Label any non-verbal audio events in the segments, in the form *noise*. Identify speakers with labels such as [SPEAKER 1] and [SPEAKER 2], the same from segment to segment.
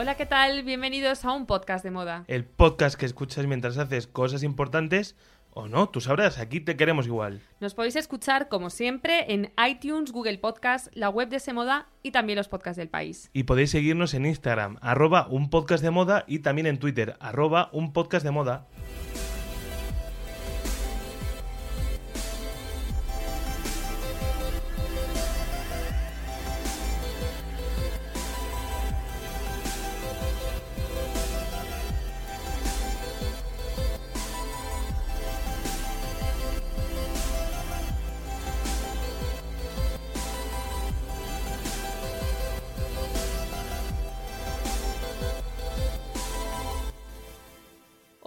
[SPEAKER 1] Hola, ¿qué tal? Bienvenidos a un podcast de moda.
[SPEAKER 2] El podcast que escuchas mientras haces cosas importantes o no, tú sabrás, aquí te queremos igual.
[SPEAKER 1] Nos podéis escuchar, como siempre, en iTunes, Google Podcast, la web de Semoda y también los podcasts del país.
[SPEAKER 2] Y podéis seguirnos en Instagram, arroba un podcast de moda y también en Twitter, arroba un podcast de moda.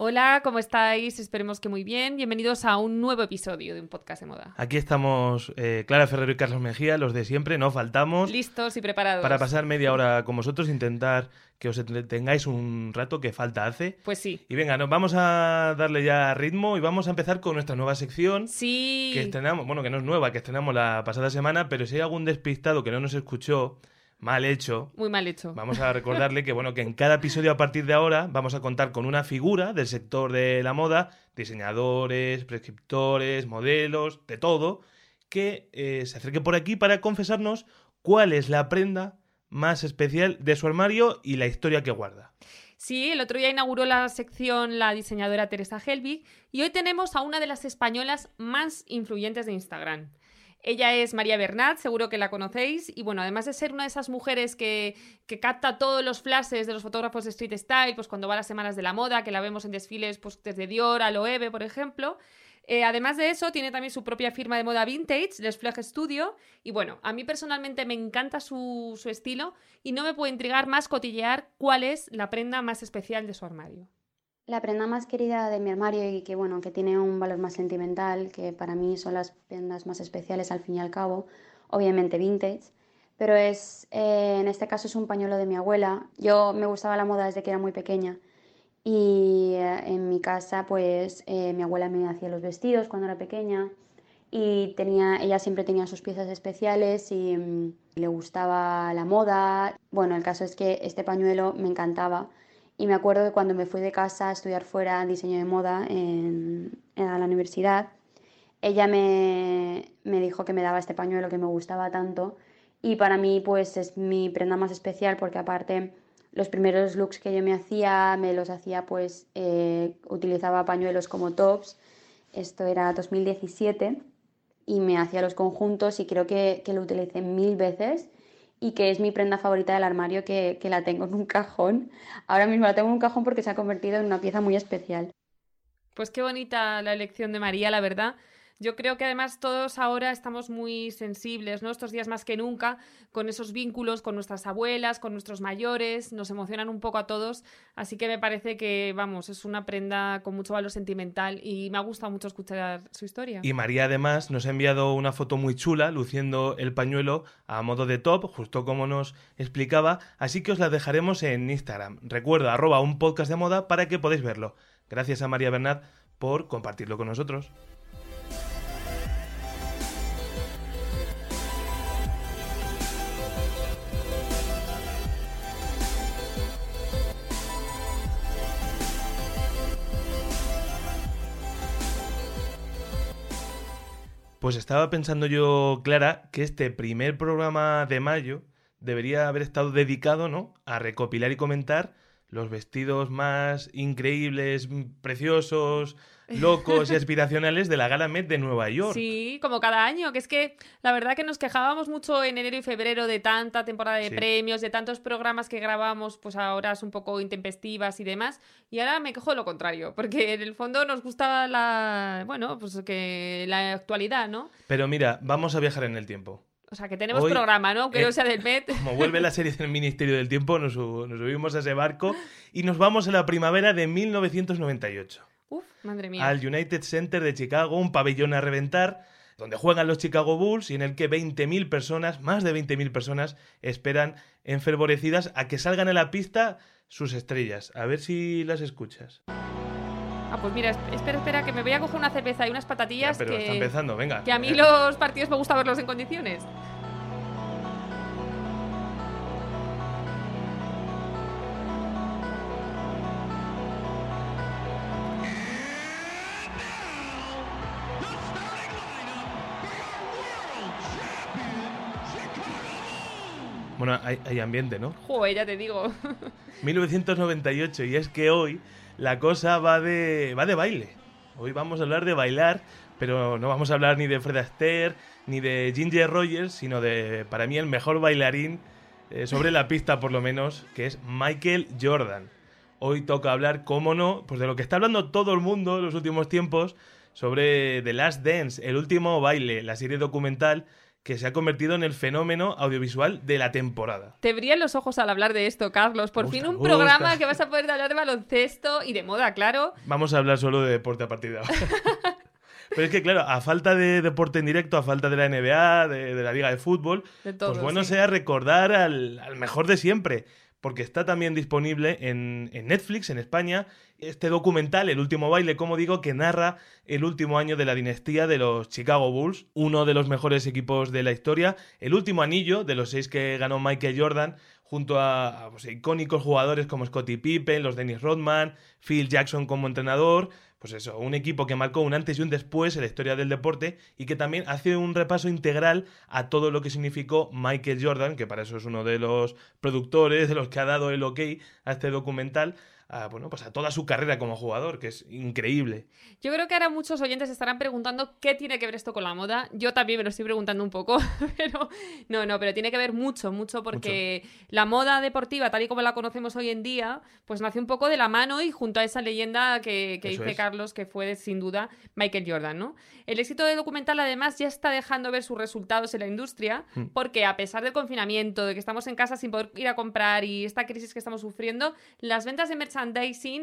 [SPEAKER 1] Hola, ¿cómo estáis? Esperemos que muy bien. Bienvenidos a un nuevo episodio de un podcast de moda.
[SPEAKER 2] Aquí estamos eh, Clara Ferrero y Carlos Mejía, los de siempre, no faltamos.
[SPEAKER 1] Listos y preparados.
[SPEAKER 2] Para pasar media hora con vosotros, intentar que os tengáis un rato que falta hace.
[SPEAKER 1] Pues sí.
[SPEAKER 2] Y venga, nos vamos a darle ya ritmo y vamos a empezar con nuestra nueva sección.
[SPEAKER 1] Sí.
[SPEAKER 2] Que estrenamos, bueno, que no es nueva, que estrenamos la pasada semana, pero si hay algún despistado que no nos escuchó, mal hecho.
[SPEAKER 1] Muy mal hecho.
[SPEAKER 2] Vamos a *laughs* recordarle que bueno, que en cada episodio a partir de ahora vamos a contar con una figura del sector de la moda, diseñadores, prescriptores, modelos, de todo, que eh, se acerque por aquí para confesarnos cuál es la prenda más especial de su armario y la historia que guarda.
[SPEAKER 1] Sí, el otro día inauguró la sección la diseñadora Teresa Helbig y hoy tenemos a una de las españolas más influyentes de Instagram. Ella es María Bernat, seguro que la conocéis, y bueno, además de ser una de esas mujeres que, que, capta todos los flashes de los fotógrafos de street style, pues cuando va a las semanas de la moda, que la vemos en desfiles pues desde Dior a Loewe, por ejemplo, eh, además de eso, tiene también su propia firma de moda vintage, Les Flag Studio. Y bueno, a mí personalmente me encanta su, su estilo y no me puede intrigar más cotillear cuál es la prenda más especial de su armario.
[SPEAKER 3] La prenda más querida de mi armario y que bueno, que tiene un valor más sentimental, que para mí son las prendas más especiales al fin y al cabo, obviamente vintage, pero es eh, en este caso es un pañuelo de mi abuela. Yo me gustaba la moda desde que era muy pequeña y eh, en mi casa pues eh, mi abuela me hacía los vestidos cuando era pequeña y tenía, ella siempre tenía sus piezas especiales y mm, le gustaba la moda. Bueno, el caso es que este pañuelo me encantaba y me acuerdo que cuando me fui de casa a estudiar fuera diseño de moda en, en la universidad, ella me, me dijo que me daba este pañuelo que me gustaba tanto. Y para mí pues es mi prenda más especial porque aparte los primeros looks que yo me hacía me los hacía pues eh, utilizaba pañuelos como tops. Esto era 2017 y me hacía los conjuntos y creo que, que lo utilicé mil veces y que es mi prenda favorita del armario que, que la tengo en un cajón. Ahora mismo la tengo en un cajón porque se ha convertido en una pieza muy especial.
[SPEAKER 1] Pues qué bonita la elección de María, la verdad. Yo creo que además todos ahora estamos muy sensibles, ¿no? Estos días más que nunca, con esos vínculos con nuestras abuelas, con nuestros mayores, nos emocionan un poco a todos, así que me parece que, vamos, es una prenda con mucho valor sentimental y me ha gustado mucho escuchar su historia.
[SPEAKER 2] Y María además nos ha enviado una foto muy chula luciendo el pañuelo a modo de top, justo como nos explicaba, así que os la dejaremos en Instagram. Recuerda, arroba un podcast de moda para que podáis verlo. Gracias a María Bernat por compartirlo con nosotros. Pues estaba pensando yo, Clara, que este primer programa de mayo debería haber estado dedicado, ¿no? A recopilar y comentar los vestidos más increíbles, preciosos, locos y *laughs* aspiracionales de la Gala Met de Nueva York.
[SPEAKER 1] Sí, como cada año, que es que la verdad que nos quejábamos mucho en enero y febrero de tanta temporada de
[SPEAKER 2] Sí.
[SPEAKER 1] premios, de tantos programas que grabamos, pues a horas un poco intempestivas y demás, y ahora me quejo de lo contrario, porque en el fondo nos gusta la, bueno, pues que la actualidad, ¿no?
[SPEAKER 2] Pero mira, vamos a viajar en el tiempo.
[SPEAKER 1] O sea, que tenemos
[SPEAKER 2] Hoy,
[SPEAKER 1] programa, ¿no? Que
[SPEAKER 2] eh,
[SPEAKER 1] no sea del Met. *laughs*
[SPEAKER 2] Como vuelve la serie del Ministerio del Tiempo, nos subimos a ese barco y nos vamos a la primavera de 1998.
[SPEAKER 1] Uf, Madre mía.
[SPEAKER 2] al United Center de Chicago, un pabellón a reventar, donde juegan los Chicago Bulls y en el que 20.000 personas, más de 20.000 personas, esperan enfervorecidas a que salgan a la pista sus estrellas. A ver si las escuchas.
[SPEAKER 1] Ah, pues mira, es- espera, espera, que me voy a coger una cerveza y unas
[SPEAKER 2] Ya,
[SPEAKER 1] patatillas
[SPEAKER 2] pero está empezando, venga.
[SPEAKER 1] que a mí *laughs* los partidos me gusta verlos en condiciones.
[SPEAKER 2] Bueno, hay, hay ambiente, ¿no?
[SPEAKER 1] Joder, ya te digo. *laughs*
[SPEAKER 2] 1998 y es que hoy la cosa va de va de baile. Hoy vamos a hablar de bailar, pero no vamos a hablar ni de Fred Astaire ni de Ginger Rogers, sino de para mí el mejor bailarín eh, sobre la pista por lo menos, que es Michael Jordan. Hoy toca hablar, cómo no, pues de lo que está hablando todo el mundo en los últimos tiempos sobre The Last Dance, el último baile, la serie documental que se ha convertido en el fenómeno audiovisual de la temporada.
[SPEAKER 1] Te brillan los ojos al hablar de esto, Carlos. Por fin un programa que vas a poder hablar de baloncesto y de moda, claro.
[SPEAKER 2] Vamos a hablar solo de deporte a partir de ahora. *laughs* Pero es que, claro, a falta de deporte en directo, a falta de la NBA, de, de la Liga de Fútbol,
[SPEAKER 1] De todo.
[SPEAKER 2] pues bueno
[SPEAKER 1] sí.
[SPEAKER 2] sea recordar al, al mejor de siempre. Porque está también disponible en, en Netflix, en España, este documental, El último baile, como digo, que narra el último año de la dinastía de los Chicago Bulls, uno de los mejores equipos de la historia, el último anillo de los seis que ganó Michael Jordan, junto a, a, pues, icónicos jugadores como Scottie Pippen, los Dennis Rodman, Phil Jackson como entrenador, pues eso, un equipo que marcó un antes y un después en la historia del deporte y que también hace un repaso integral a todo lo que significó Michael Jordan, que para eso es uno de los productores, de los que ha dado el ok a este documental, a, bueno, pues a toda su carrera como jugador, que es increíble.
[SPEAKER 1] Yo creo que ahora muchos oyentes estarán preguntando qué tiene que ver esto con la moda. Yo también me lo estoy preguntando un poco, *laughs* pero no, no, pero tiene que ver mucho, mucho, porque la moda deportiva, tal y como la conocemos hoy en día, pues nació un poco de la mano y junto a esa leyenda que, que dice
[SPEAKER 2] es.
[SPEAKER 1] Carlos, que fue sin duda Michael Jordan, ¿no? El éxito del documental además ya está dejando ver sus resultados en la industria,
[SPEAKER 2] Mm.
[SPEAKER 1] porque a pesar del confinamiento, de que estamos en casa sin poder ir a comprar y esta crisis que estamos sufriendo, las ventas de merchandising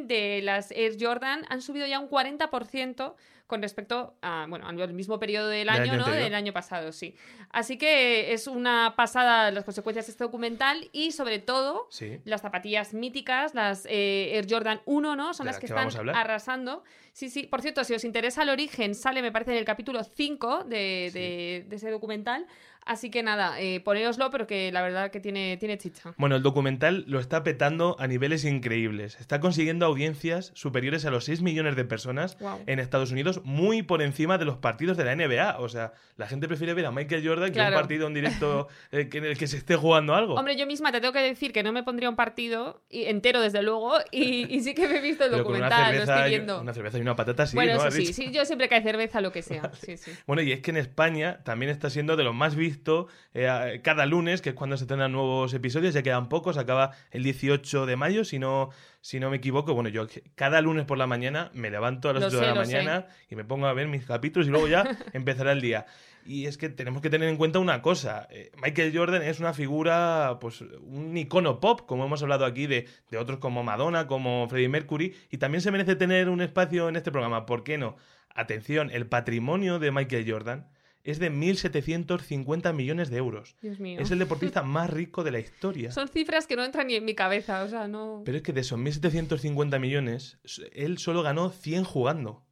[SPEAKER 1] de las Air Jordan han subido ya un 40% con respecto a, bueno, al mismo periodo del año,
[SPEAKER 2] año
[SPEAKER 1] ¿no? Del año pasado, sí. Así que es una pasada las consecuencias de este documental y sobre todo
[SPEAKER 2] Sí.
[SPEAKER 1] las zapatillas míticas, las eh, Air Jordan 1, ¿no? Son
[SPEAKER 2] De
[SPEAKER 1] las que, están arrasando. Sí, sí. Por cierto, si os interesa el origen, sale, me parece, en el capítulo 5 de,
[SPEAKER 2] Sí.
[SPEAKER 1] de- de ese documental. Así que nada, eh, ponéoslo, pero que la verdad que tiene, tiene chicha.
[SPEAKER 2] Bueno, el documental lo está petando a niveles increíbles. Está consiguiendo audiencias superiores a los 6 millones de personas en Estados Unidos, muy por encima de los partidos de la NBA. O sea, la gente prefiere ver a Michael Jordan que un partido en directo eh, en el que se esté jugando algo.
[SPEAKER 1] Hombre, yo misma te tengo que decir que no me pondría un partido y- entero, desde luego, y, y sí que me he visto el
[SPEAKER 2] Pero con una
[SPEAKER 1] documental, lo
[SPEAKER 2] cerveza,
[SPEAKER 1] estoy
[SPEAKER 2] y-
[SPEAKER 1] viendo.
[SPEAKER 2] una cerveza y una patata, sí,
[SPEAKER 1] bueno,
[SPEAKER 2] ¿no?
[SPEAKER 1] sí, sí, yo siempre que hay cerveza, lo que sea. *laughs* Sí, sí.
[SPEAKER 2] Bueno, y es que en España también está siendo de los más visto eh, cada lunes, que es cuando se estrenan nuevos episodios, ya quedan pocos, acaba el 18 de mayo, si no, si no me equivoco. Bueno, yo cada lunes por la mañana me levanto a las
[SPEAKER 1] Lo
[SPEAKER 2] 8 de la
[SPEAKER 1] sé.
[SPEAKER 2] mañana y me pongo a ver mis capítulos y luego ya *laughs* empezará el día. Y es que tenemos que tener en cuenta una cosa. eh, Michael Jordan es una figura, pues un icono pop, como hemos hablado aquí de, de otros como Madonna, como Freddie Mercury, y también se merece tener un espacio en este programa. ¿Por qué no? Atención, el patrimonio de Michael Jordan es de 1.750 millones de euros.
[SPEAKER 1] Dios mío.
[SPEAKER 2] Es el deportista *laughs* más rico de la historia.
[SPEAKER 1] Son cifras que no entran ni en mi cabeza, o sea, no...
[SPEAKER 2] Pero es que de esos 1.750 millones, él solo ganó 100 jugando.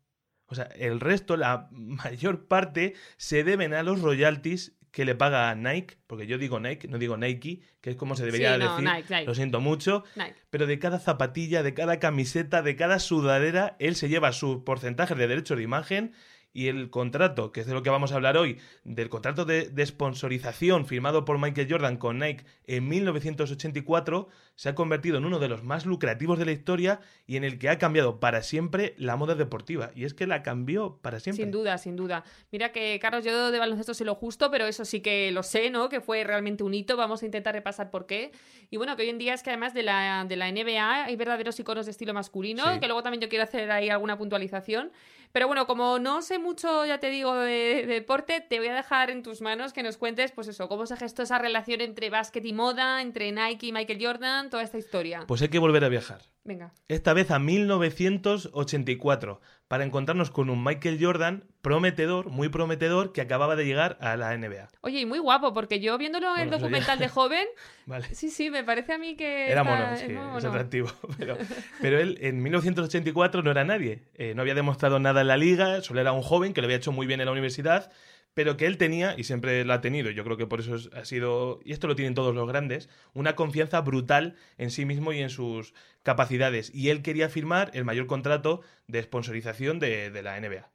[SPEAKER 2] O sea, el resto, la mayor parte, se deben a los royalties que le paga a Nike, porque yo digo Nike, no digo Nike, que es como se debería
[SPEAKER 1] Sí, no,
[SPEAKER 2] decir.
[SPEAKER 1] Nike, Nike.
[SPEAKER 2] Lo siento mucho.
[SPEAKER 1] Nike.
[SPEAKER 2] Pero de cada zapatilla, de cada camiseta, de cada sudadera, él se lleva su porcentaje de derechos de imagen y el contrato, que es de lo que vamos a hablar hoy, del contrato de, de sponsorización firmado por Michael Jordan con Nike en 1984, se ha convertido en uno de los más lucrativos de la historia y en el que ha cambiado para siempre la moda deportiva. Y es que la cambió para siempre.
[SPEAKER 1] Sin duda, sin duda. Mira que, Carlos, yo de baloncesto sé lo justo, pero eso sí que lo sé, ¿no? Que fue realmente un hito. Vamos a intentar repasar por qué. Y bueno, que hoy en día es que además de la, de la NBA hay verdaderos iconos de estilo masculino,
[SPEAKER 2] Sí.
[SPEAKER 1] que luego también yo quiero hacer ahí alguna puntualización. Pero bueno, como no sé mucho, ya te digo, de, de deporte, te voy a dejar en tus manos que nos cuentes, pues eso, cómo se gestó esa relación entre básquet y moda, entre Nike y Michael Jordan, toda esta historia.
[SPEAKER 2] Pues hay que volver a viajar.
[SPEAKER 1] Venga.
[SPEAKER 2] Esta vez a 1984, para encontrarnos con un Michael Jordan prometedor, muy prometedor, que acababa de llegar a la NBA.
[SPEAKER 1] Oye, y muy guapo, porque yo viéndolo en el
[SPEAKER 2] eso ya-
[SPEAKER 1] documental de joven, *laughs*
[SPEAKER 2] Vale.
[SPEAKER 1] sí, sí, me parece a mí que.
[SPEAKER 2] Era mono, sí, es
[SPEAKER 1] mono.
[SPEAKER 2] atractivo. *laughs* Pero, *laughs* pero él en 1984 no era nadie. Eh, no había demostrado nada en la liga, solo era un joven que lo había hecho muy bien en la universidad, pero que él tenía, y siempre lo ha tenido, yo creo que por eso es- ha sido, y esto lo tienen todos los grandes, una confianza brutal en sí mismo y en sus capacidades. Y él quería firmar el mayor contrato de sponsorización de, de la NBA.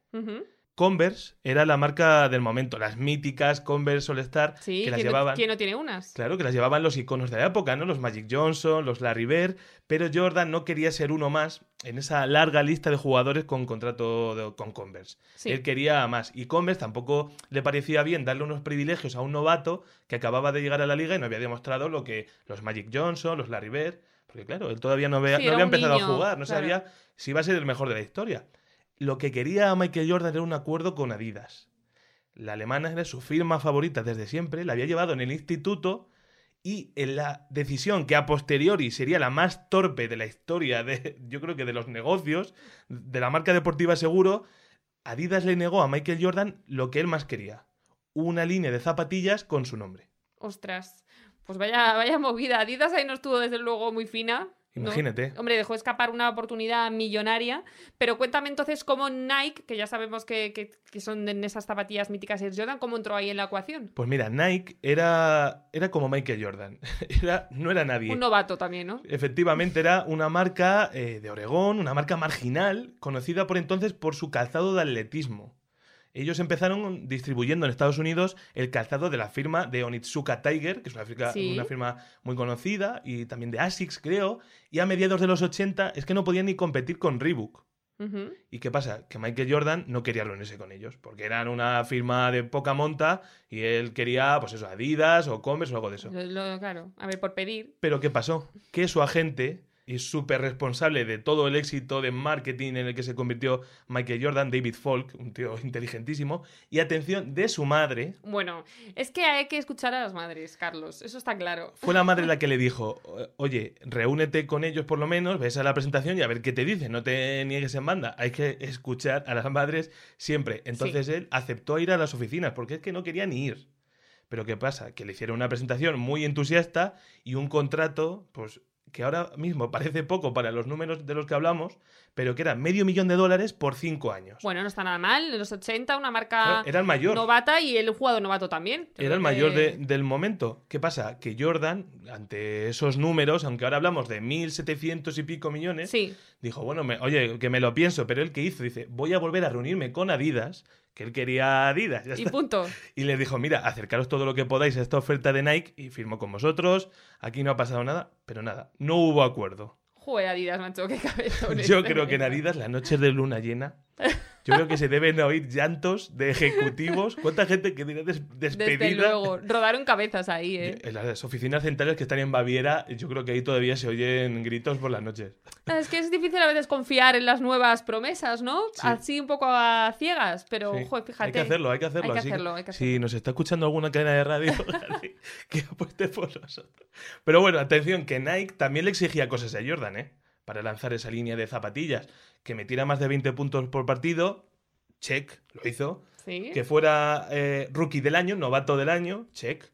[SPEAKER 2] Converse era la marca del momento, las míticas Converse All Star
[SPEAKER 1] Sí,
[SPEAKER 2] que las
[SPEAKER 1] ¿quién,
[SPEAKER 2] llevaban.
[SPEAKER 1] no, quién no tiene unas?
[SPEAKER 2] Claro, que las llevaban los iconos de la época, ¿no? Los Magic Johnson, los Larry Bird, pero Jordan no quería ser uno más en esa larga lista de jugadores con contrato de- con Converse.
[SPEAKER 1] Sí.
[SPEAKER 2] Él quería más. Y Converse tampoco le parecía bien darle unos privilegios a un novato que acababa de llegar a la liga y no había demostrado lo que los Magic Johnson, los Larry Bird, porque claro, él todavía no había,
[SPEAKER 1] Sí,
[SPEAKER 2] no
[SPEAKER 1] era
[SPEAKER 2] había
[SPEAKER 1] un
[SPEAKER 2] empezado
[SPEAKER 1] niño,
[SPEAKER 2] a jugar, no
[SPEAKER 1] claro.
[SPEAKER 2] sabía si iba a ser el mejor de la historia. Lo que quería Michael Jordan era un acuerdo con Adidas. La alemana era su firma favorita desde siempre, la había llevado en el instituto y en la decisión que a posteriori sería la más torpe de la historia de, yo creo que de los negocios, de la marca deportiva seguro, Adidas le negó a Michael Jordan lo que él más quería, una línea de zapatillas con su nombre.
[SPEAKER 1] Ostras. Pues vaya, vaya movida. Adidas ahí no estuvo desde luego muy fina. ¿No?
[SPEAKER 2] Imagínate.
[SPEAKER 1] Hombre, dejó escapar una oportunidad millonaria. Pero cuéntame entonces cómo Nike, que ya sabemos que, que- que son en esas zapatillas míticas Air Jordan, cómo entró ahí en la ecuación.
[SPEAKER 2] Pues mira, Nike era, era como Michael Jordan, *laughs* era, no era nadie.
[SPEAKER 1] Un novato también, ¿no?
[SPEAKER 2] Efectivamente, era una marca eh, de Oregón, una marca marginal, conocida por entonces por su calzado de atletismo. Ellos empezaron distribuyendo en Estados Unidos el calzado de la firma de Onitsuka Tiger, que es una, firma-
[SPEAKER 1] Sí.
[SPEAKER 2] una firma muy conocida, y también de Asics, creo. Y a mediados de los 80 es que no podían ni competir con Reebok. ¿Y qué pasa? Que Michael Jordan no quería reunirse con ellos, porque eran una firma de poca monta y él quería, pues eso, Adidas o Converse o algo de eso.
[SPEAKER 1] Lo- lo- claro, a ver, por pedir.
[SPEAKER 2] Pero ¿qué pasó? Que su agente y súper responsable de todo el éxito de marketing en el que se convirtió Michael Jordan, David Falk, un tío inteligentísimo, y atención de su madre,
[SPEAKER 1] Bueno, es que hay que escuchar a las madres, Carlos. Eso está claro.
[SPEAKER 2] fue la madre la que le *laughs* dijo, oye, reúnete con ellos por lo menos, ves a la presentación y a ver qué te dicen, no te niegues en banda, hay que escuchar a las madres siempre. Entonces él aceptó ir a las oficinas porque es que no quería ni ir. Pero ¿qué pasa? Que le hicieron una presentación muy entusiasta y un contrato, pues que ahora mismo parece poco para los números de los que hablamos, pero que era medio millón de dólares por cinco años.
[SPEAKER 1] Bueno, no está nada mal. En los 80, una marca
[SPEAKER 2] era el mayor.
[SPEAKER 1] novata y el jugador novato también. Yo
[SPEAKER 2] Era el mayor
[SPEAKER 1] que-
[SPEAKER 2] de- del momento. ¿Qué pasa? Que Jordan, ante esos números, aunque ahora hablamos de 1.700 y pico millones,
[SPEAKER 1] Sí,
[SPEAKER 2] dijo, bueno, me- oye, que me lo pienso, pero él que hizo, dice, voy a volver a reunirme con Adidas, que él quería Adidas, ya
[SPEAKER 1] y
[SPEAKER 2] está.
[SPEAKER 1] punto. *laughs*
[SPEAKER 2] Y les dijo, mira, acercaros todo lo que podáis a esta oferta de Nike y firmo con vosotros, aquí no ha pasado nada, pero nada, no hubo acuerdo.
[SPEAKER 1] Joder, Adidas, macho, qué *laughs* cabezón.
[SPEAKER 2] Yo creo que en Adidas, las noches de luna llena, *laughs* yo creo que se deben oír llantos de ejecutivos. ¿Cuánta gente que tiene des- despedida?
[SPEAKER 1] Desde luego. Rodaron cabezas ahí, ¿eh?
[SPEAKER 2] En las oficinas centrales que están en Baviera, yo creo que ahí todavía se oyen gritos por las noches.
[SPEAKER 1] Es que es difícil a veces confiar en las nuevas promesas, ¿no?
[SPEAKER 2] Sí.
[SPEAKER 1] Así un poco a ciegas, pero,
[SPEAKER 2] Sí.
[SPEAKER 1] joder, fíjate.
[SPEAKER 2] Hay que hacerlo, hay que hacerlo.
[SPEAKER 1] Hay que
[SPEAKER 2] así
[SPEAKER 1] hacerlo, hay que
[SPEAKER 2] Si nos está escuchando alguna cadena de radio, *laughs* que apueste por nosotros. Pero bueno, atención, que Nike también le exigía cosas a Jordan, ¿eh? Para lanzar esa línea de zapatillas. Que metiera más de 20 puntos por partido, check, lo hizo.
[SPEAKER 1] Sí.
[SPEAKER 2] Que fuera eh, rookie del año, novato del año, check.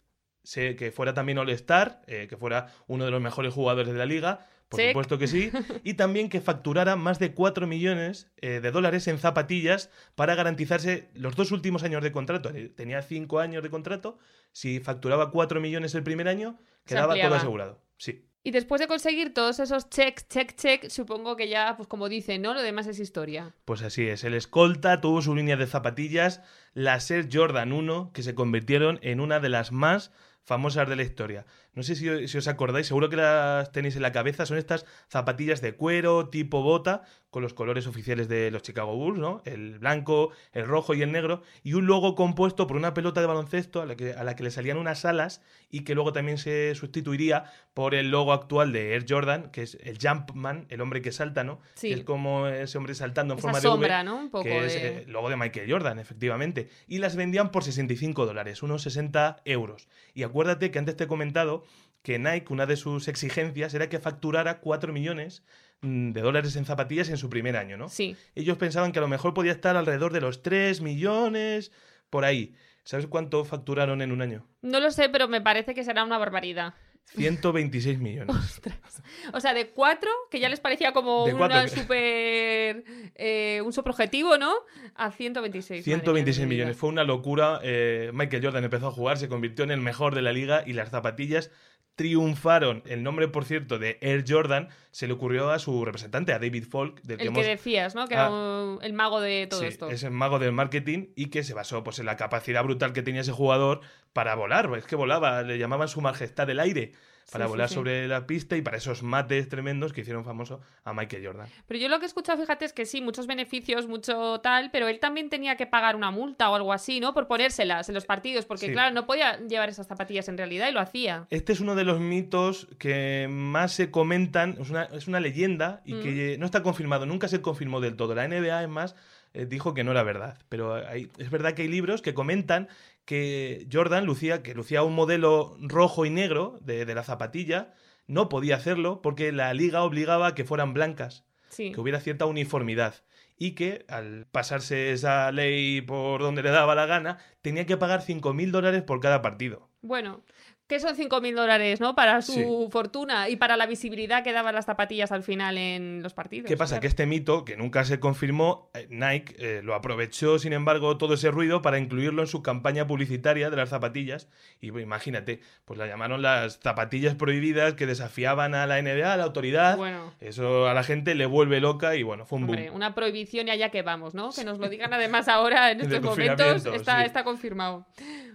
[SPEAKER 2] Sé que fuera también All-Star, eh, que fuera uno de los mejores jugadores de la liga, por
[SPEAKER 1] Check.
[SPEAKER 2] supuesto que sí. *laughs* Y también que facturara más de 4 millones eh, de dólares en zapatillas para garantizarse los dos últimos años de contrato. Tenía 5 años de contrato. Si facturaba 4 millones el primer año, quedaba todo asegurado. Sí.
[SPEAKER 1] Y después de conseguir todos esos check, check, check, supongo que ya, pues como dicen, ¿no? Lo demás es historia.
[SPEAKER 2] Pues así es, el escolta tuvo su línea de zapatillas, las Air Jordan 1, que se convirtieron en una de las más famosas de la historia. No sé si, si os acordáis, seguro que las tenéis en la cabeza, son estas zapatillas de cuero tipo bota, con los colores oficiales de los Chicago Bulls, ¿no? El blanco, el rojo y el negro, y un logo compuesto por una pelota de baloncesto a la que, a la que le salían unas alas y que luego también se sustituiría por el logo actual de Air Jordan, que es el Jumpman, el hombre que salta, ¿no?
[SPEAKER 1] Sí.
[SPEAKER 2] Que es como ese hombre saltando en
[SPEAKER 1] Esa
[SPEAKER 2] forma de V
[SPEAKER 1] sombra, ¿no? Un poco
[SPEAKER 2] que es
[SPEAKER 1] de...
[SPEAKER 2] el logo de Michael Jordan, efectivamente. Y las vendían por 65 dólares, unos 60 euros. Y acuérdate que antes te he comentado que Nike, una de sus exigencias era que facturara 4 millones de dólares en zapatillas en su primer año, ¿no?
[SPEAKER 1] Sí.
[SPEAKER 2] Ellos pensaban que a lo mejor podía estar alrededor de los 3 millones, por ahí. ¿Sabes cuánto facturaron en un año?
[SPEAKER 1] No lo sé, pero me parece que será una barbaridad.
[SPEAKER 2] 126 millones.
[SPEAKER 1] Ostras. O sea, de cuatro, que ya les parecía como
[SPEAKER 2] De
[SPEAKER 1] una
[SPEAKER 2] que-
[SPEAKER 1] super, eh, un superobjetivo, ¿no? A 126. madre mía,
[SPEAKER 2] 126
[SPEAKER 1] de mi vida.
[SPEAKER 2] millones. Fue una locura. Eh, Michael Jordan empezó a jugar, se convirtió en el mejor de la liga y las zapatillas triunfaron. El nombre, por cierto, de Air Jordan se le ocurrió a su representante, a David Falk, del que
[SPEAKER 1] El que
[SPEAKER 2] hemos
[SPEAKER 1] decías, ¿no? Que
[SPEAKER 2] Ah.
[SPEAKER 1] era un- el mago de todo
[SPEAKER 2] Sí,
[SPEAKER 1] esto.
[SPEAKER 2] es el mago del marketing y que se basó pues, en la capacidad brutal que tenía ese jugador para volar. Es que volaba, le llamaban su majestad del aire. Para
[SPEAKER 1] Sí,
[SPEAKER 2] volar
[SPEAKER 1] sí.
[SPEAKER 2] sobre la pista y para esos mates tremendos que hicieron famoso a Michael Jordan.
[SPEAKER 1] Pero yo lo que he escuchado, fíjate, es que sí, muchos beneficios, mucho tal, pero él también tenía que pagar una multa o algo así, ¿no? Por ponérselas en los partidos, porque claro, no podía llevar esas zapatillas en realidad y lo hacía.
[SPEAKER 2] Este es uno de los mitos que más se comentan, es una, es una leyenda y
[SPEAKER 1] Mm.
[SPEAKER 2] que no está confirmado, nunca se confirmó del todo. La NBA, es más, eh, dijo que no era verdad. Pero hay- es verdad que hay libros que comentan que Jordan lucía, que lucía un modelo rojo y negro de, de la zapatilla, no podía hacerlo porque la liga obligaba a que fueran blancas,
[SPEAKER 1] Sí.
[SPEAKER 2] que hubiera cierta uniformidad. Y que al pasarse esa ley por donde le daba la gana, tenía que pagar 5.000 dólares por cada partido.
[SPEAKER 1] Bueno, que son 5.000 dólares, ¿no? Para su
[SPEAKER 2] Sí.
[SPEAKER 1] fortuna y para la visibilidad que daban las zapatillas al final en los partidos.
[SPEAKER 2] ¿Qué pasa?
[SPEAKER 1] claro.
[SPEAKER 2] Que este mito, que nunca se confirmó, eh, Nike eh, lo aprovechó, sin embargo, todo ese ruido para incluirlo en su campaña publicitaria de las zapatillas. Y pues, imagínate, pues la llamaron las zapatillas prohibidas que desafiaban a la NBA, a la autoridad.
[SPEAKER 1] Bueno.
[SPEAKER 2] Eso a la gente le vuelve loca y bueno, fue un
[SPEAKER 1] Hombre,
[SPEAKER 2] boom.
[SPEAKER 1] una prohibición y allá que vamos, ¿no? Que nos lo digan además ahora en *laughs* estos momentos está,
[SPEAKER 2] sí.
[SPEAKER 1] está confirmado.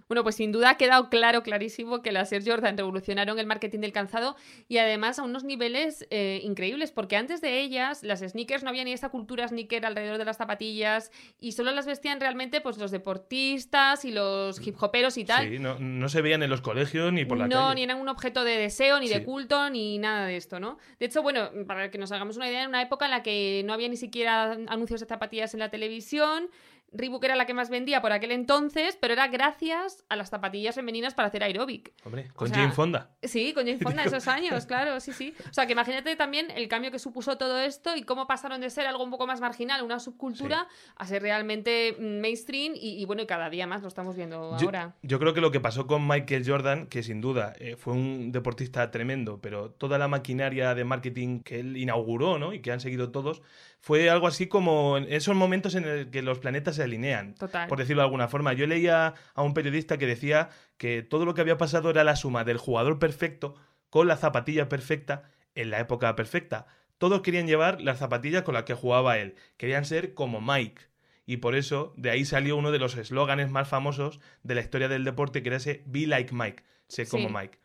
[SPEAKER 1] Bueno, pues sin duda ha quedado claro, clarísimo, que las Air Jordan revolucionaron el marketing del calzado y además a unos niveles eh, increíbles, porque antes de ellas, las sneakers no había ni esa cultura sneaker alrededor de las zapatillas y solo las vestían realmente pues los deportistas y los hip hoperos y tal.
[SPEAKER 2] Sí, no, no se veían en los colegios ni por la
[SPEAKER 1] no,
[SPEAKER 2] calle.
[SPEAKER 1] ni eran un objeto de deseo, ni de culto, ni nada de esto, ¿no? De hecho, bueno, para que nos hagamos una idea, en una época en la que no había ni siquiera anuncios de zapatillas en la televisión, Reebok era la que más vendía por aquel entonces, pero era gracias a las zapatillas femeninas para hacer aeróbic.
[SPEAKER 2] Hombre, con
[SPEAKER 1] sea,
[SPEAKER 2] Jane Fonda.
[SPEAKER 1] Sí, con Jane Fonda esos *laughs* años, claro, sí, sí. O sea, que imagínate también el cambio que supuso todo esto y cómo pasaron de ser algo un poco más marginal, una subcultura, a ser realmente mainstream y, y bueno, y cada día más lo estamos viendo
[SPEAKER 2] Yo,
[SPEAKER 1] ahora.
[SPEAKER 2] yo creo que lo que pasó con Michael Jordan, que sin duda eh, fue un deportista tremendo, pero toda la maquinaria de marketing que él inauguró, ¿no? Y que han seguido todos, fue algo así como en esos momentos en el que los planetas se alinean.
[SPEAKER 1] Total.
[SPEAKER 2] Por decirlo de alguna forma. Yo leía a un periodista que decía que todo lo que había pasado era la suma del jugador perfecto con la zapatilla perfecta en la época perfecta. Todos querían llevar las zapatillas con las que jugaba él. Querían ser como Mike. Y por eso, de ahí salió uno de los eslóganes más famosos de la historia del deporte, que era ese Be like Mike, sé como
[SPEAKER 1] Sí.
[SPEAKER 2] Mike.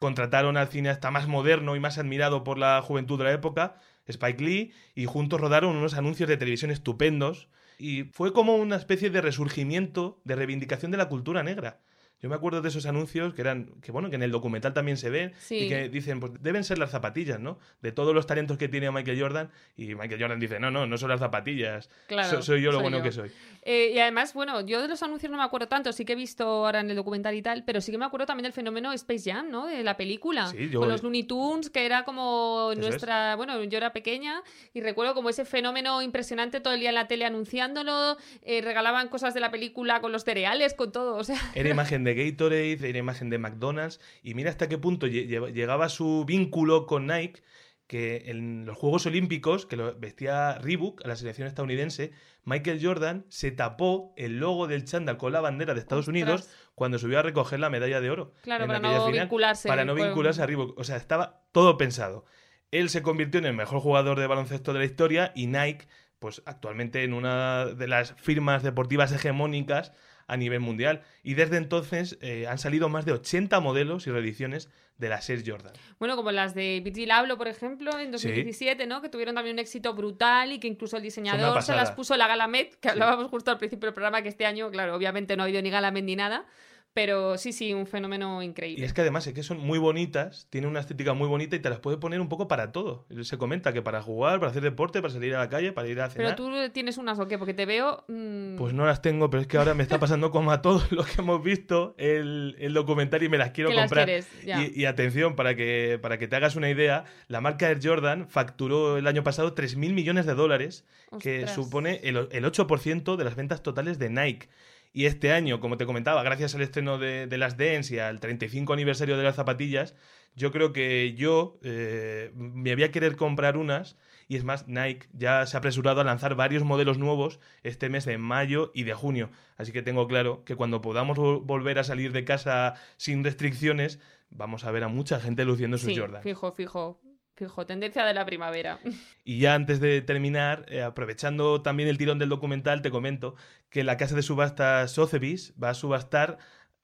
[SPEAKER 2] Contrataron al cineasta más moderno y más admirado por la juventud de la época, Spike Lee, y juntos rodaron unos anuncios de televisión estupendos. Y fue como una especie de resurgimiento, de reivindicación de la cultura negra. Yo me acuerdo de esos anuncios que eran, que bueno, que en el documental también se ven
[SPEAKER 1] Sí.
[SPEAKER 2] y que dicen, pues deben ser las zapatillas, ¿no? De todos los talentos que tiene Michael Jordan y Michael Jordan dice, no, no, no son las zapatillas,
[SPEAKER 1] Claro,
[SPEAKER 2] so- soy yo lo
[SPEAKER 1] soy
[SPEAKER 2] bueno
[SPEAKER 1] yo.
[SPEAKER 2] que soy.
[SPEAKER 1] Eh, y además, bueno, yo de los anuncios no me acuerdo tanto, sí que he visto ahora en el documental y tal, pero sí que me acuerdo también del fenómeno Space Jam, ¿no? De la película.
[SPEAKER 2] Sí, yo-
[SPEAKER 1] Con los Looney Tunes, que era como
[SPEAKER 2] Eso es.
[SPEAKER 1] nuestra. Bueno, yo era pequeña y recuerdo como ese fenómeno impresionante todo el día en la tele anunciándolo, eh, regalaban cosas de la película con los cereales, con todo, o sea.
[SPEAKER 2] Era imagen de Gatorade, era imagen de McDonald's y mira hasta qué punto lle- lle- llegaba su vínculo con Nike que en los Juegos Olímpicos, que lo vestía Reebok a la selección estadounidense, Michael Jordan se tapó el logo del chándal con la bandera de Estados
[SPEAKER 1] Ostras.
[SPEAKER 2] Unidos cuando subió a recoger la medalla de oro.
[SPEAKER 1] Claro, para no
[SPEAKER 2] final,
[SPEAKER 1] vincularse
[SPEAKER 2] Para no vincularse a Reebok. O sea, estaba todo pensado. Él se convirtió en el mejor jugador de baloncesto de la historia y Nike, pues actualmente en una de las firmas deportivas hegemónicas a nivel mundial. Y desde entonces eh, han salido más de 80 modelos y reediciones de la Air Jordan.
[SPEAKER 1] Bueno, como las de Virgil Abloh, por ejemplo, en 2017, ¿no? Que tuvieron también un éxito brutal y que incluso el diseñador se las puso la Gala Met, que hablábamos justo al principio del programa, que este año, claro, obviamente no ha habido ni Gala Met ni nada, Pero sí, sí, un fenómeno increíble.
[SPEAKER 2] Y es que además es que son muy bonitas, tienen una estética muy bonita y te las puedes poner un poco para todo. Se comenta que para jugar, para hacer deporte, para salir a la calle, para ir a cenar.
[SPEAKER 1] Pero tú tienes unas o qué, porque te veo... mm,
[SPEAKER 2] Pues no las tengo, pero es que ahora me está pasando como a todos los que hemos visto el, el documental y me las quiero
[SPEAKER 1] las
[SPEAKER 2] comprar.
[SPEAKER 1] quieres.
[SPEAKER 2] Y, y atención, para que, para que te hagas una idea, la marca Air Jordan facturó el año pasado 3.000 millones de dólares, que supone el, el 8% de las ventas totales de Nike. Y este año, como te comentaba, gracias al estreno de, de las Dance y al 35 aniversario de las zapatillas, yo creo que yo eh, me había querer comprar unas. Y es más, Nike ya se ha apresurado a lanzar varios modelos nuevos este mes de mayo y de junio. Así que tengo claro que cuando podamos vol- volver a salir de casa sin restricciones, vamos a ver a mucha gente luciendo sus
[SPEAKER 1] sí,
[SPEAKER 2] Jordan.
[SPEAKER 1] fijo, fijo. Fijo, tendencia de la primavera. *laughs*
[SPEAKER 2] Y ya antes de terminar, eh, aprovechando también el tirón del documental, te comento que la casa de subastas Sotheby's va a subastar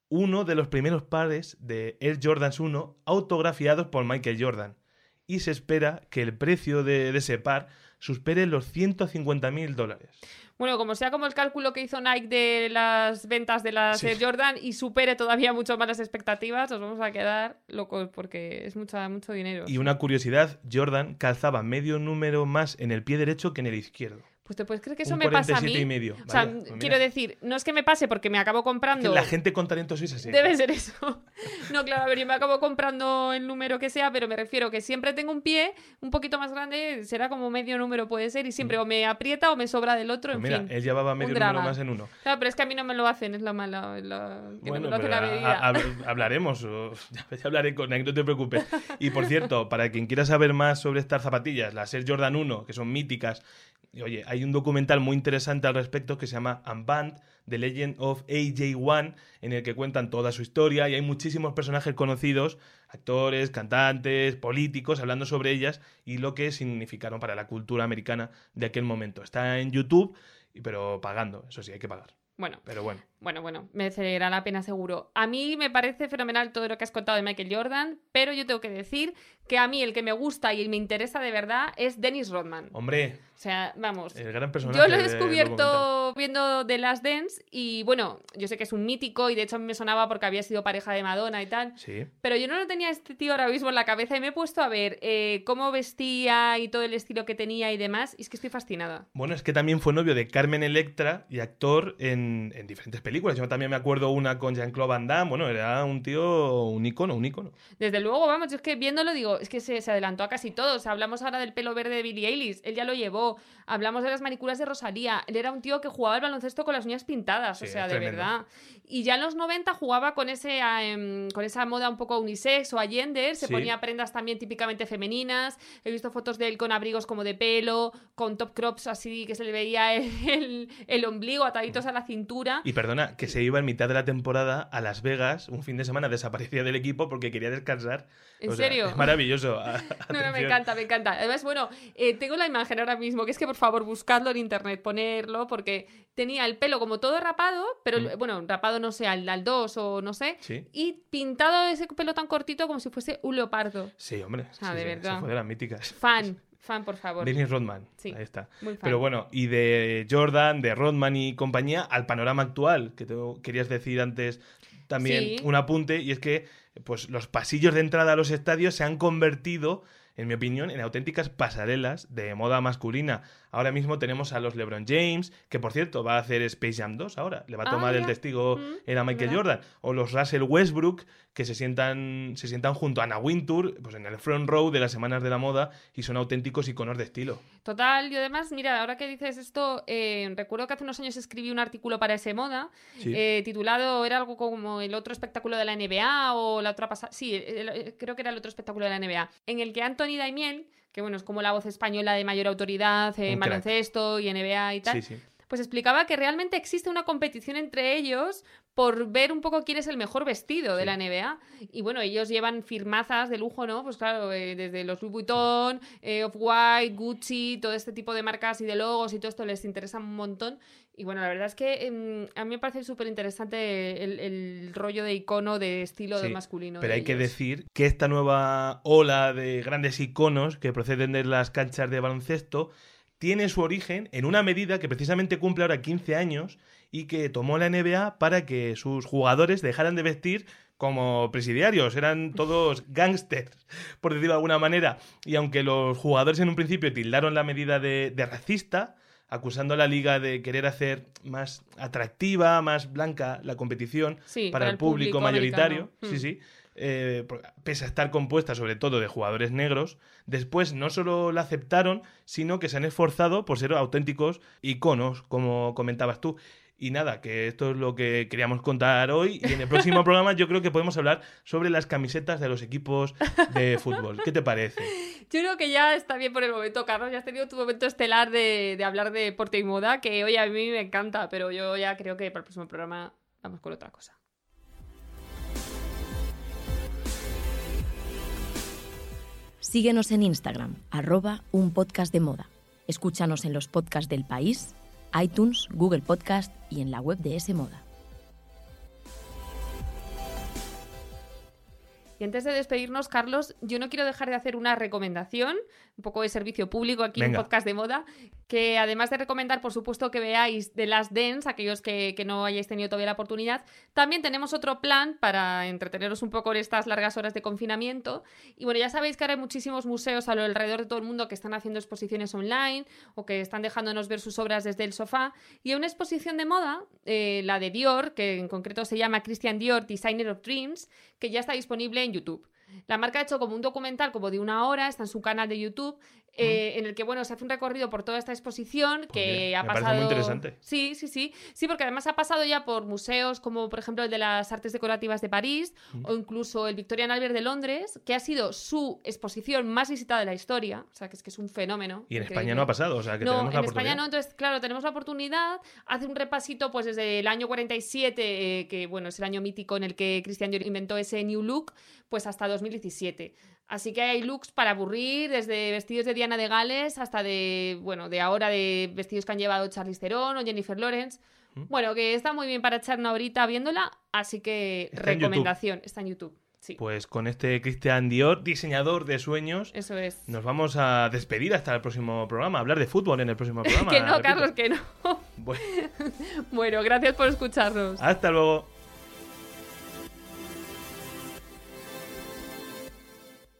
[SPEAKER 2] uno de los primeros pares de Air Jordans 1 autografiados por Michael Jordan. Y se espera que el precio de, ese par supere los 150 mil dólares.
[SPEAKER 1] Bueno, como sea como el cálculo que hizo Nike de las ventas de las
[SPEAKER 2] Sí.
[SPEAKER 1] Jordan y supere todavía mucho más las expectativas, nos vamos a quedar locos porque es mucha, mucho dinero.
[SPEAKER 2] Y una curiosidad, Jordan calzaba medio número más en el pie derecho que en el izquierdo.
[SPEAKER 1] Pues te puedes creer que eso
[SPEAKER 2] Un
[SPEAKER 1] me pasa a
[SPEAKER 2] 47
[SPEAKER 1] mí.
[SPEAKER 2] y medio.
[SPEAKER 1] O sea,
[SPEAKER 2] Vaya, pues
[SPEAKER 1] quiero decir, no es que me pase porque me acabo comprando.
[SPEAKER 2] La gente con talento sois así.
[SPEAKER 1] Debe ser eso. *laughs* No, claro, a ver, yo me acabo comprando el número que sea, pero me refiero que siempre tengo un pie un poquito más grande, será como medio número puede ser, y siempre o me aprieta o me sobra del otro,
[SPEAKER 2] Pues
[SPEAKER 1] en
[SPEAKER 2] mira,
[SPEAKER 1] fin.
[SPEAKER 2] él llevaba medio número más en uno.
[SPEAKER 1] Claro, pero es que a mí no me lo hacen, es la mala. la- que no
[SPEAKER 2] Bueno,
[SPEAKER 1] me lo hace
[SPEAKER 2] pero
[SPEAKER 1] la
[SPEAKER 2] a- a- hab- hablaremos, o- *laughs* ya, hablaré con él, no te preocupes. Y por cierto, para quien quiera saber más sobre estas zapatillas, las Air Jordan 1, que son míticas, oye, hay un documental muy interesante al respecto que se llama Unbanned, The Legend of AJ1, en el que cuentan toda su historia y hay muchísimos personajes conocidos, actores, cantantes, políticos, hablando sobre ellas y lo que significaron para la cultura americana de aquel momento. Está en YouTube, pero pagando, eso sí, hay que pagar.
[SPEAKER 1] Bueno,
[SPEAKER 2] Pero bueno.
[SPEAKER 1] Bueno, bueno, merecerá la pena seguro. A mí me parece fenomenal todo lo que has contado de Michael Jordan, pero yo tengo que decir que a mí el que me gusta y me interesa de verdad es Dennis Rodman.
[SPEAKER 2] Hombre,
[SPEAKER 1] O sea, vamos.
[SPEAKER 2] el gran personaje.
[SPEAKER 1] Yo lo he descubierto viendo The Last Dance y bueno, yo sé que es un mítico y de hecho a mí me sonaba porque había sido pareja de Madonna y tal,
[SPEAKER 2] Sí.
[SPEAKER 1] pero yo no lo tenía este tío ahora mismo en la cabeza y me he puesto a ver eh, cómo vestía y todo el estilo que tenía y demás y es que estoy fascinada.
[SPEAKER 2] Bueno, es que también fue novio de Carmen Electra y actor en, en diferentes películas. Yo también me acuerdo una con Jean-Claude Van Damme. Bueno, era un tío, un icono, un icono.
[SPEAKER 1] Desde luego, vamos, yo es que viéndolo digo, es que se, se adelantó a casi todo. O sea, hablamos ahora del pelo verde de Billie Eilish, él ya lo llevó. Hablamos de las manicuras de Rosalía, él era un tío que jugaba al baloncesto con las uñas pintadas, o sea, de
[SPEAKER 2] tremendo.
[SPEAKER 1] verdad. Y ya en los 90 jugaba con ese em, con esa moda un poco unisex o agender, se
[SPEAKER 2] Sí.
[SPEAKER 1] ponía prendas también típicamente femeninas. He visto fotos de él con abrigos como de pelo, con top crops así que se le veía el, *laughs* el- el ombligo ataditos a la cintura.
[SPEAKER 2] Y que se iba en mitad de la temporada a Las Vegas, un fin de semana desaparecía del equipo porque quería descansar.
[SPEAKER 1] ¿En
[SPEAKER 2] O sea,
[SPEAKER 1] serio?
[SPEAKER 2] es maravilloso. *laughs*
[SPEAKER 1] No, no, me encanta, me encanta. Además, bueno, eh, tengo la imagen ahora mismo, que es que por favor buscadlo en internet, ponerlo, porque tenía el pelo como todo rapado, pero
[SPEAKER 2] Mm.
[SPEAKER 1] bueno, rapado no sé, al, al 2 o no sé,
[SPEAKER 2] Sí.
[SPEAKER 1] y pintado ese pelo tan cortito como si fuese un leopardo.
[SPEAKER 2] Sí, hombre.
[SPEAKER 1] sea,
[SPEAKER 2] sí,
[SPEAKER 1] de
[SPEAKER 2] sí,
[SPEAKER 1] verdad.
[SPEAKER 2] esa fue de las míticas.
[SPEAKER 1] Fan, *laughs* fan, por favor.
[SPEAKER 2] Dennis Rodman.
[SPEAKER 1] Sí.
[SPEAKER 2] Ahí está.
[SPEAKER 1] Muy fan.
[SPEAKER 2] Pero bueno, y de Jordan, de Rodman y compañía, al panorama actual, que te querías decir antes también
[SPEAKER 1] Sí.
[SPEAKER 2] un apunte, y es que pues, los pasillos de entrada a los estadios se han convertido, en mi opinión, en auténticas pasarelas de moda masculina. Ahora mismo tenemos a los LeBron James, que por cierto va a hacer Space Jam 2 ahora, le va a
[SPEAKER 1] Ah,
[SPEAKER 2] tomar el
[SPEAKER 1] mira.
[SPEAKER 2] testigo
[SPEAKER 1] Mm,
[SPEAKER 2] era Michael
[SPEAKER 1] verdad.
[SPEAKER 2] Jordan, o los Russell Westbrook, que se sientan, se sientan junto a Anna Wintour, pues en el front row de las semanas de la moda, y son auténticos iconos de estilo.
[SPEAKER 1] Total, y además, mira, ahora que dices esto, eh, recuerdo que hace unos años escribí un artículo para ese moda,
[SPEAKER 2] Sí.
[SPEAKER 1] eh, titulado, era algo como el otro espectáculo de la NBA o la otra pasada, sí, el- el- creo que era el otro espectáculo de la NBA, en el que Anthony Daimiel, que bueno, es como la voz española de mayor autoridad en baloncesto y NBA y tal,
[SPEAKER 2] Sí, sí.
[SPEAKER 1] Pues explicaba que realmente existe una competición entre ellos por ver un poco quién es el mejor vestido de la NBA. Y bueno, ellos llevan firmazas de lujo, ¿no? Pues claro, eh, desde los Louis Vuitton, eh, Off-White, Gucci, todo este tipo de marcas y de logos y todo esto les interesa un montón. Y bueno, la verdad es que em, a mí me parece súper interesante el, el rollo de icono de estilo de masculino.
[SPEAKER 2] Pero
[SPEAKER 1] de
[SPEAKER 2] hay que decir que esta nueva ola de grandes iconos que proceden de las canchas de baloncesto tiene su origen en una medida que precisamente cumple ahora 15 años y que tomó la NBA para que sus jugadores dejaran de vestir como presidiarios, eran todos *laughs* gángsters, por decirlo de alguna manera. Y aunque los jugadores en un principio tildaron la medida de, de racista, acusando a la liga de querer hacer más atractiva, más blanca la competición
[SPEAKER 1] Sí,
[SPEAKER 2] para,
[SPEAKER 1] para
[SPEAKER 2] el público,
[SPEAKER 1] público
[SPEAKER 2] mayoritario. Sí,
[SPEAKER 1] Mm.
[SPEAKER 2] sí. Eh, pese a estar compuesta sobre todo de jugadores negros, después no solo la aceptaron, sino que se han esforzado por ser auténticos iconos, como comentabas tú. Y nada, que esto es lo que queríamos contar hoy. Y en el próximo *laughs* programa yo creo que podemos hablar sobre las camisetas de los equipos de *laughs* fútbol. ¿Qué te parece?
[SPEAKER 1] Yo creo que ya está bien por el momento, Carlos. Ya has tenido tu momento estelar de, de hablar de deporte y moda, que hoy a mí me encanta, pero yo ya creo que para el próximo programa vamos con otra cosa.
[SPEAKER 4] Síguenos en Instagram, arroba un podcast de moda. Escúchanos en los podcasts del país, iTunes, Google Podcast y en la web de S Moda.
[SPEAKER 1] Y antes de despedirnos, Carlos, yo no quiero dejar de hacer una recomendación, un poco de servicio público aquí en
[SPEAKER 2] Venga.
[SPEAKER 1] podcast de moda, que además de recomendar, por supuesto, que veáis The Last Dance, aquellos que, que no hayáis tenido todavía la oportunidad, también tenemos otro plan para entreteneros un poco en estas largas horas de confinamiento. Y bueno, ya sabéis que ahora hay muchísimos museos a lo alrededor de todo el mundo que están haciendo exposiciones online o que están dejándonos ver sus obras desde el sofá. Y hay una exposición de moda, eh, la de Dior, que en concreto se llama Christian Dior, Designer of Dreams, que ya está disponible en YouTube. La marca ha hecho como un documental como de una hora, está en su canal de YouTube, eh, en el que bueno se hace un recorrido por toda esta exposición que
[SPEAKER 2] bien,
[SPEAKER 1] ha
[SPEAKER 2] me parece
[SPEAKER 1] pasado.
[SPEAKER 2] muy interesante.
[SPEAKER 1] Sí, sí, sí, sí, porque además ha pasado ya por museos como por ejemplo el de las Artes Decorativas de París o incluso el Victorian Albert de Londres, que ha sido su exposición más visitada de la historia, o sea que es que es un fenómeno.
[SPEAKER 2] Y en. España no ha pasado, o sea que
[SPEAKER 1] No,
[SPEAKER 2] tenemos la
[SPEAKER 1] en España no, entonces, claro, tenemos la oportunidad, hace un repasito pues desde el año 47, eh, que bueno, es el año mítico en el que Christian Dior inventó ese New Look, pues hasta 2017. Así que hay looks para aburrir, desde vestidos de Diana de Gales hasta de, bueno, de ahora de vestidos que han llevado Charlize Theron o Jennifer Lawrence.
[SPEAKER 2] Mm.
[SPEAKER 1] Bueno, que está muy bien para echar una horita viéndola, así que
[SPEAKER 2] Está en YouTube.
[SPEAKER 1] recomendación, está en YouTube. Sí,
[SPEAKER 2] Pues con este Christian Dior, diseñador de sueños,
[SPEAKER 1] eso es.
[SPEAKER 2] nos vamos a despedir hasta el próximo programa, hablar de fútbol en el próximo *laughs* programa.
[SPEAKER 1] que no,
[SPEAKER 2] repito.
[SPEAKER 1] Carlos, que no.
[SPEAKER 2] Bueno, *laughs*
[SPEAKER 1] bueno, gracias por escucharnos.
[SPEAKER 2] hasta luego.